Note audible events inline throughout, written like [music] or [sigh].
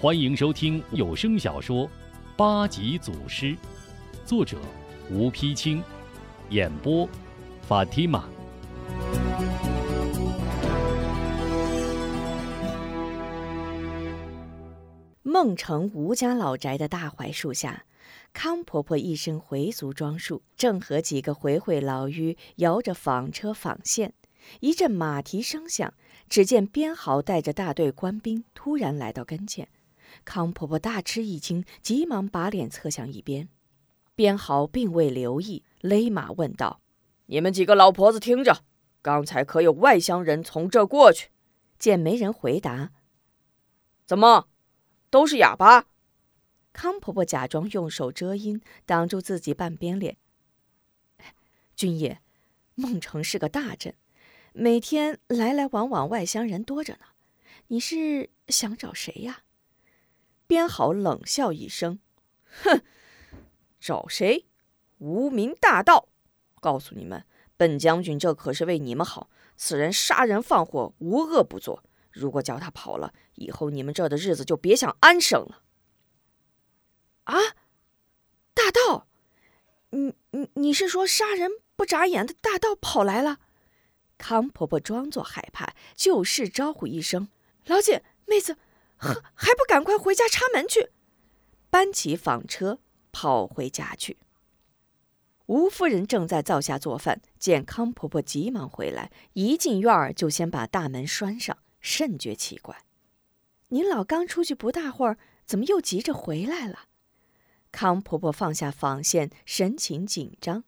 欢迎收听有声小说《八级祖师》，作者吴丕清，演播法蒂玛。孟城吴家老宅的大槐树下，康婆婆一身回族装束，正和几个回回老妪摇着纺车纺线。一阵马蹄声响，只见边豪带着大队官兵突然来到跟前。康婆婆大吃一惊，急忙把脸侧向一边。边豪并未留意，勒马问道：“你们几个老婆子听着，刚才可有外乡人从这过去？”见没人回答，怎么？都是哑巴。康婆婆假装用手遮阴，挡住自己半边脸。君爷，孟城是个大镇，每天来来往往外乡人多着呢。你是想找谁呀？边豪冷笑一声：“哼，找谁？无名大盗！告诉你们，本将军这可是为你们好。此人杀人放火，无恶不作。”如果叫他跑了，以后你们这的日子就别想安生了。啊，大盗，你你你是说杀人不眨眼的大盗跑来了？康婆婆装作害怕，就是招呼一声：“老姐妹子，还还不赶快回家插门去！”搬起纺车跑回家去。吴夫人正在灶下做饭，见康婆婆急忙回来，一进院儿就先把大门拴上。甚觉奇怪，您老刚出去不大会儿，怎么又急着回来了？康婆婆放下纺线，神情紧张。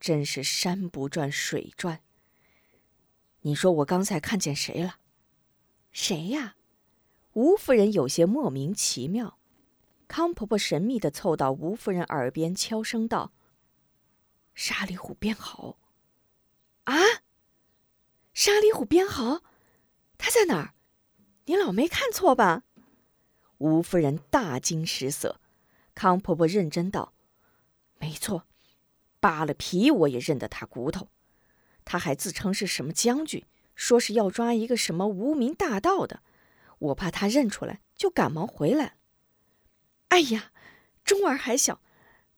真是山不转水转。你说我刚才看见谁了？谁呀？吴夫人有些莫名其妙。康婆婆神秘的凑到吴夫人耳边，悄声道：“沙里虎编好。”啊！沙里虎编好。他在哪儿？您老没看错吧？吴夫人大惊失色。康婆婆认真道：“没错，扒了皮我也认得他骨头。他还自称是什么将军，说是要抓一个什么无名大盗的。我怕他认出来，就赶忙回来。哎呀，钟儿还小，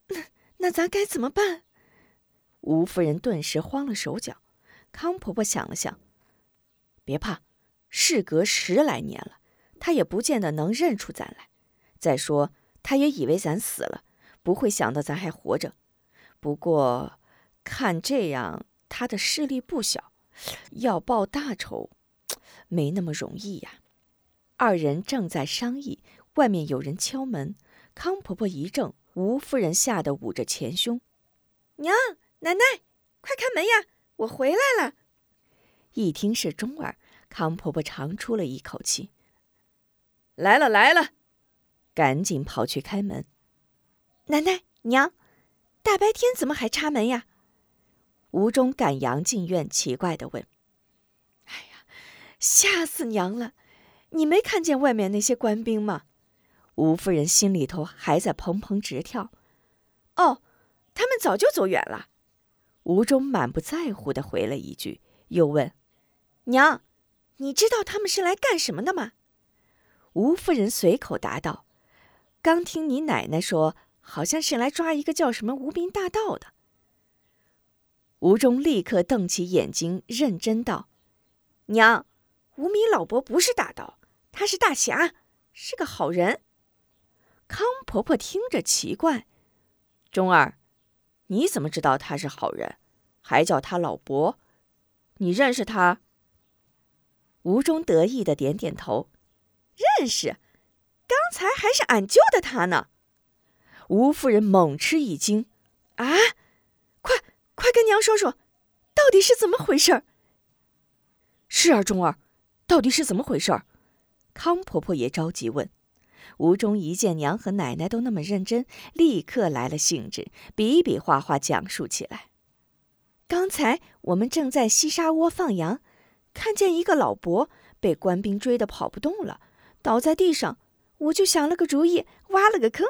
那那咱该怎么办？”吴夫人顿时慌了手脚。康婆婆想了想：“别怕。”事隔十来年了，他也不见得能认出咱来。再说，他也以为咱死了，不会想到咱还活着。不过，看这样，他的势力不小，要报大仇，没那么容易呀。二人正在商议，外面有人敲门。康婆婆一怔，吴夫人吓得捂着前胸：“娘，奶奶，快开门呀，我回来了。”一听是钟儿。康婆婆长出了一口气，来了来了，赶紧跑去开门。奶奶娘，大白天怎么还插门呀？吴中赶羊进院，奇怪的问：“哎呀，吓死娘了！你没看见外面那些官兵吗？”吴夫人心里头还在砰砰直跳。哦，他们早就走远了。吴中满不在乎的回了一句，又问：“娘。”你知道他们是来干什么的吗？吴夫人随口答道：“刚听你奶奶说，好像是来抓一个叫什么无名大盗的。”吴忠立刻瞪起眼睛，认真道：“娘，无名老伯不是大盗，他是大侠，是个好人。”康婆婆听着奇怪：“钟儿，你怎么知道他是好人，还叫他老伯？你认识他？”吴中得意的点点头，认识，刚才还是俺救的他呢。吴夫人猛吃一惊：“啊，快快跟娘说说，到底是怎么回事？”是啊，钟儿，到底是怎么回事？康婆婆也着急问。吴中一见娘和奶奶都那么认真，立刻来了兴致，比比划划讲述起来。刚才我们正在西沙窝放羊。看见一个老伯被官兵追得跑不动了，倒在地上，我就想了个主意，挖了个坑，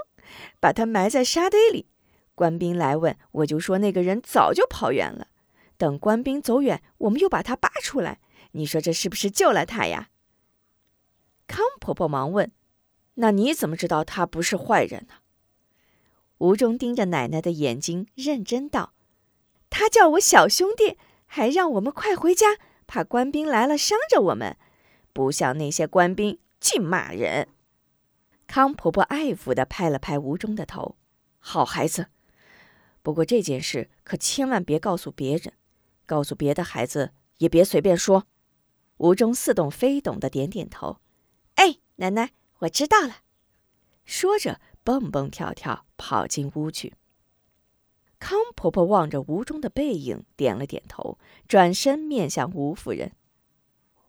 把他埋在沙堆里。官兵来问，我就说那个人早就跑远了。等官兵走远，我们又把他扒出来。你说这是不是救了他呀？康婆婆忙问：“那你怎么知道他不是坏人呢？”吴忠盯着奶奶的眼睛，认真道：“他叫我小兄弟，还让我们快回家，怕官兵来了伤着我们。不像那些官兵，净骂人。”康婆婆爱抚地拍了拍吴忠的头：“好孩子。不过这件事可千万别告诉别人，告诉别的孩子也别随便说。”吴忠似懂非懂的点点头：“，奶奶，我知道了。”说着，蹦蹦跳跳跑进屋去。康婆婆望着吴忠的背影，点了点头，转身面向吴夫人：“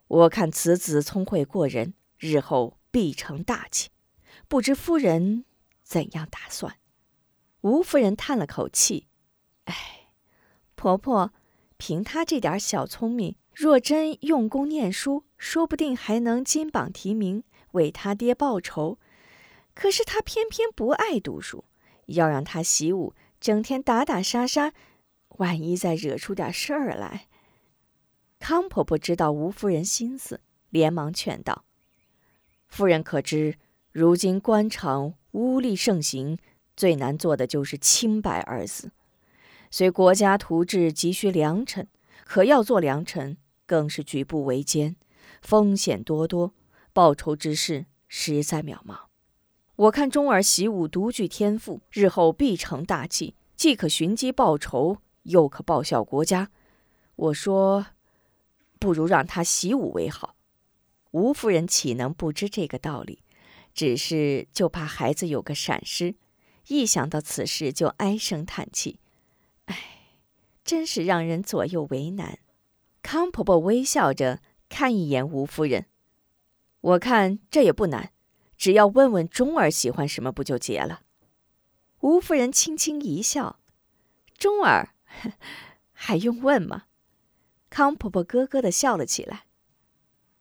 我看此子聪慧过人，日后必成大器。不知夫人怎样打算？”吴夫人叹了口气：“哎，婆婆，凭她这点小聪明。”若真用功念书，说不定还能金榜题名，为他爹报仇。可是他偏偏不爱读书，要让他习武，整天打打杀杀，万一再惹出点事儿来。康婆婆知道吴夫人心思，连忙劝道：“夫人可知，如今官场污吏盛行，最难做的就是清白二字。虽国家图治急需良臣，可要做良臣。”更是举步维艰，风险多多，报仇之事实在渺茫。我看钟儿习武独具天赋，日后必成大器，既可寻机报仇，又可报效国家。我说，不如让他习武为好。吴夫人岂能不知这个道理？只是就怕孩子有个闪失，一想到此事就唉声叹气。唉，真是让人左右为难。康婆婆微笑着看一眼吴夫人，我看这也不难，只要问问钟儿喜欢什么，不就结了？吴夫人轻轻一笑：“钟儿，[laughs] 还用问吗？”康婆婆咯咯的笑了起来。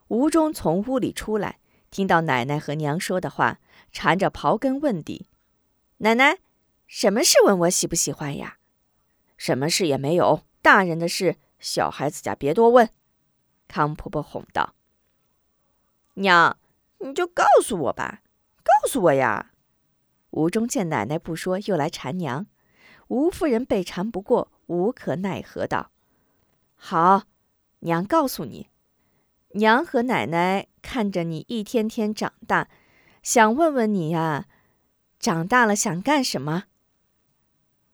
吴忠从屋里出来，听到奶奶和娘说的话，缠着刨根问底：“奶奶，什么事问我喜不喜欢呀？”“什么事也没有，大人的事。”小孩子家别多问，康婆婆哄道：“娘，你就告诉我吧，告诉我呀。”吴忠见奶奶不说，又来缠娘。吴夫人被缠不过，无可奈何道：“好，娘告诉你，娘和奶奶看着你一天天长大，想问问你呀，长大了想干什么？”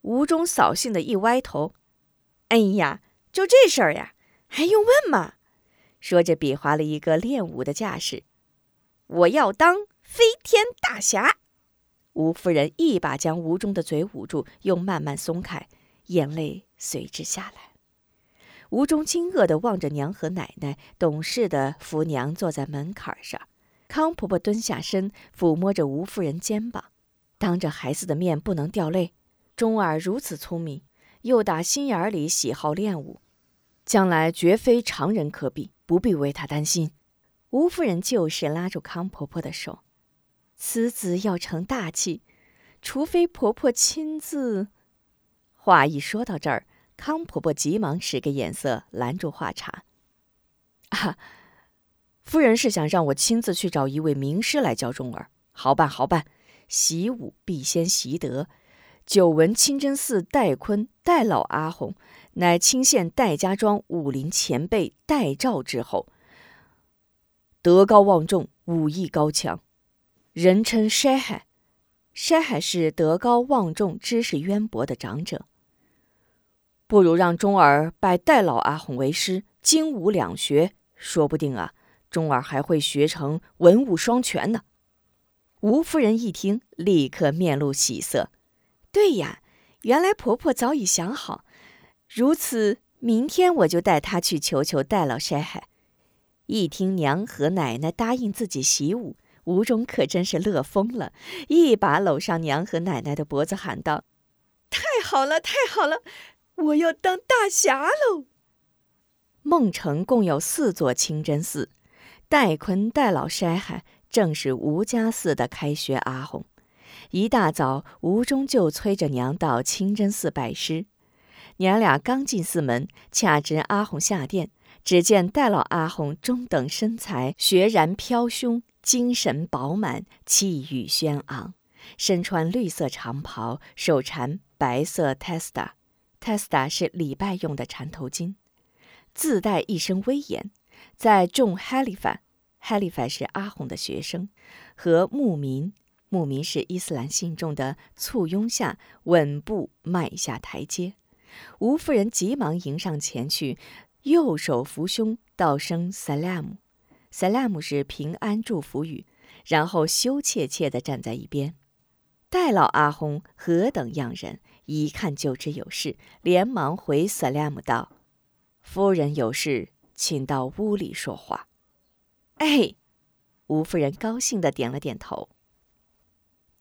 吴忠扫兴的一歪头：“哎呀！”就这事儿呀，还用问吗？说着，比划了一个练武的架势。我要当飞天大侠。吴夫人一把将吴中的嘴捂住，又慢慢松开，眼泪随之下来。吴中惊愕地望着娘和奶奶，懂事地扶娘坐在门槛上。康婆婆蹲下身，抚摸着吴夫人肩膀，当着孩子的面不能掉泪。钟儿如此聪明，又打心眼里喜好练武。将来绝非常人可比，不必为他担心。吴夫人就是拉住康婆婆的手，此子要成大器，除非婆婆亲自。话一说到这儿，康婆婆急忙使个眼色拦住话茬：“啊，夫人是想让我亲自去找一位名师来教钟儿？好办，好办。习武必先习德。久闻清真寺戴坤、戴老阿訇。”乃清县戴家庄武林前辈戴照之后，德高望重，武艺高强，人称山海。山海是德高望重、知识渊博的长者。不如让钟儿拜戴老阿訇为师，精武两学，说不定啊，钟儿还会学成文武双全呢。吴夫人一听，立刻面露喜色。对呀，原来婆婆早已想好。如此，明天我就带她去求求戴老筛海。一听娘和奶奶答应自己习武，吴忠可真是乐疯了，一把搂上娘和奶奶的脖子，喊道：“太好了，太好了！我要当大侠喽！”孟城共有四座清真寺，戴坤、戴老筛海正是吴家寺的开学阿訇。一大早，吴忠就催着娘到清真寺拜师。娘俩刚进寺门，恰值阿红下殿，只见戴老阿红中等身材，雪然飘胸，精神饱满，气宇轩昂，身穿绿色长袍，手缠白色 testa，testa 是礼拜用的缠头巾，自带一身威严，在众 Halifa，Halifa 是阿红的学生，和牧民，牧民是伊斯兰信众的簇拥下，稳步迈下台阶。吴夫人急忙迎上前去。右手扶胸，道声 “salam”，“salam” 是平安祝福语，然后羞怯怯地站在一边。戴老阿訇何等样人，一看就知有事，连忙回 “salam” 道：“夫人有事，请到屋里说话。”哎，吴夫人高兴地点了点头。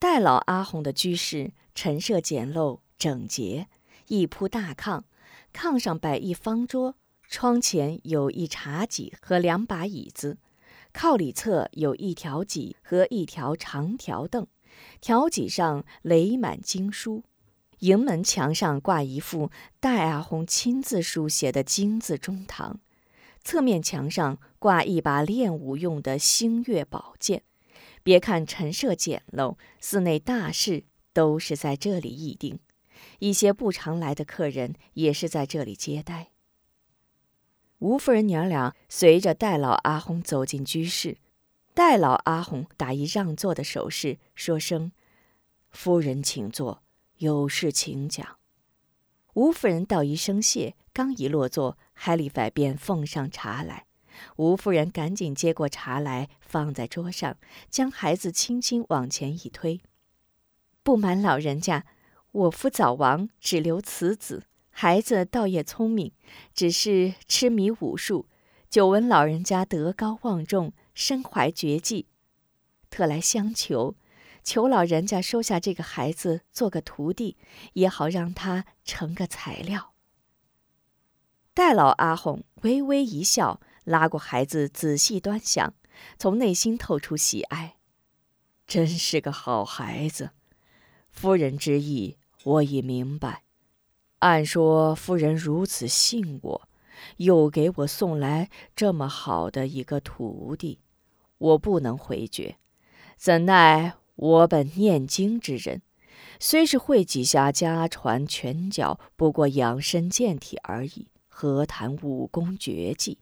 戴老阿红的居室陈设简陋整洁，一铺大炕，炕上摆一方桌。窗前有一茶几和两把椅子，靠里侧有一条几和一条长条凳，条几上垒满经书。营门墙上挂一幅戴阿红亲自书写的金字中堂，侧面墙上挂一把练武用的星月宝剑。别看陈设简陋，寺内大事都是在这里议定，一些不常来的客人也是在这里接待。吴夫人娘俩随着戴老阿訇走进居室，戴老阿訇打一让座的手势，说声：“夫人请坐，有事请讲。”吴夫人道一声谢，刚一落座，海里法便奉上茶来。吴夫人赶紧接过茶来，放在桌上，将孩子轻轻往前一推：“不瞒老人家，我夫早亡，只留此子。”孩子倒也聪明，只是痴迷武术。久闻老人家德高望重，身怀绝技，特来相求，求老人家收下这个孩子做个徒弟，也好让他成个材料。戴老阿訇微微一笑，拉过孩子仔细端详，从内心透出喜爱，真是个好孩子。夫人之意，我已明白。按说夫人如此信我，又给我送来这么好的一个徒弟，我不能回绝。怎奈我本念经之人，虽是会几下家传拳脚，不过养身健体而已，何谈武功绝技？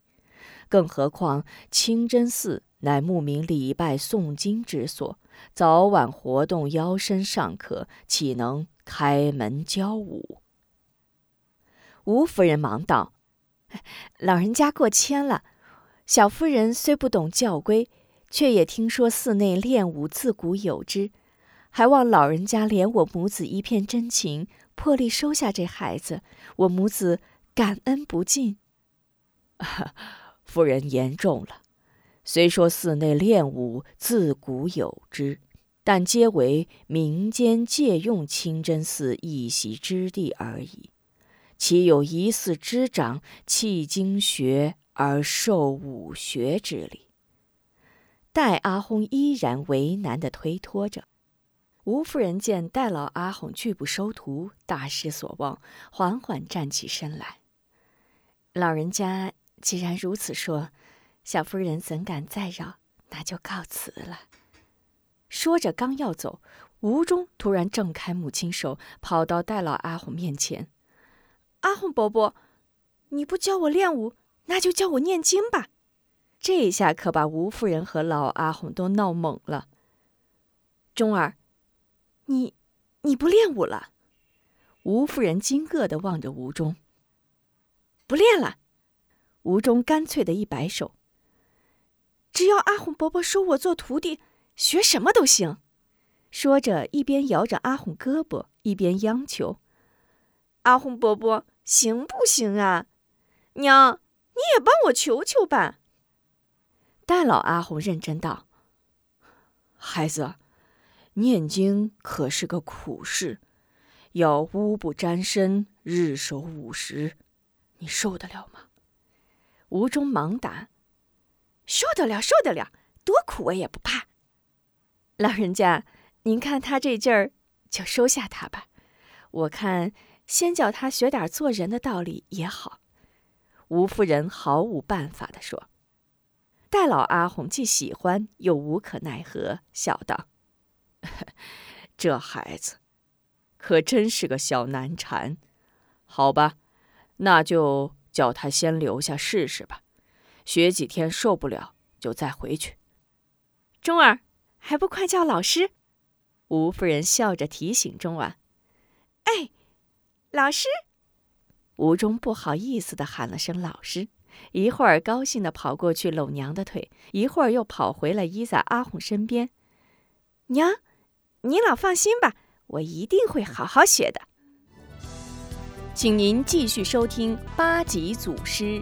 更何况清真寺乃牧民礼拜诵经之所，早晚活动腰身尚可，岂能开门教武？吴夫人忙道：“老人家过谦了。小夫人虽不懂教规，却也听说寺内练武自古有之，还望老人家怜我母子一片真情，破例收下这孩子。我母子感恩不尽。” [laughs] 夫人言重了。虽说寺内练武自古有之，但皆为民间借用清真寺一席之地而已。岂有疑似之长弃经学而受武学之理？戴阿訇依然为难地推脱着。吴夫人见戴老阿訇拒不收徒，大失所望，缓缓站起身来。老人家既然如此说，小夫人怎敢再扰？那就告辞了。说着，刚要走，吴中突然挣开母亲手，跑到戴老阿红面前。阿红伯伯，你不教我练武，那就教我念经吧。这下可把吴夫人和老阿红都闹懵了。钟儿，你你不练武了？吴夫人惊愕的望着吴中。不练了。吴中干脆的一摆手。只要阿红伯伯收我做徒弟，学什么都行。说着，一边摇着阿红胳膊，一边央求：“阿红伯伯。”行不行啊，娘，你也帮我求求吧。戴老阿红认真道：“孩子，念经可是个苦事，要污不沾身，日守午时，你受得了吗？”吴中忙答：“受得了，受得了，多苦我也不怕。老人家，您看他这劲儿，就收下他吧。我看。”先叫他学点做人的道理也好。吴夫人毫无办法地说。戴老阿红既喜欢又无可奈何，笑道：“ [laughs] 这孩子可真是个小难缠。好吧，那就叫他先留下试试吧，学几天受不了就再回去。”钟儿，还不快叫老师？吴夫人笑着提醒钟儿：“哎，老师。”吴中不好意思的喊了声“老师”。一会儿高兴的跑过去搂娘的腿，一会儿又跑回了依在阿红身边。娘，您老放心吧，我一定会好好学的。请您继续收听八级祖师。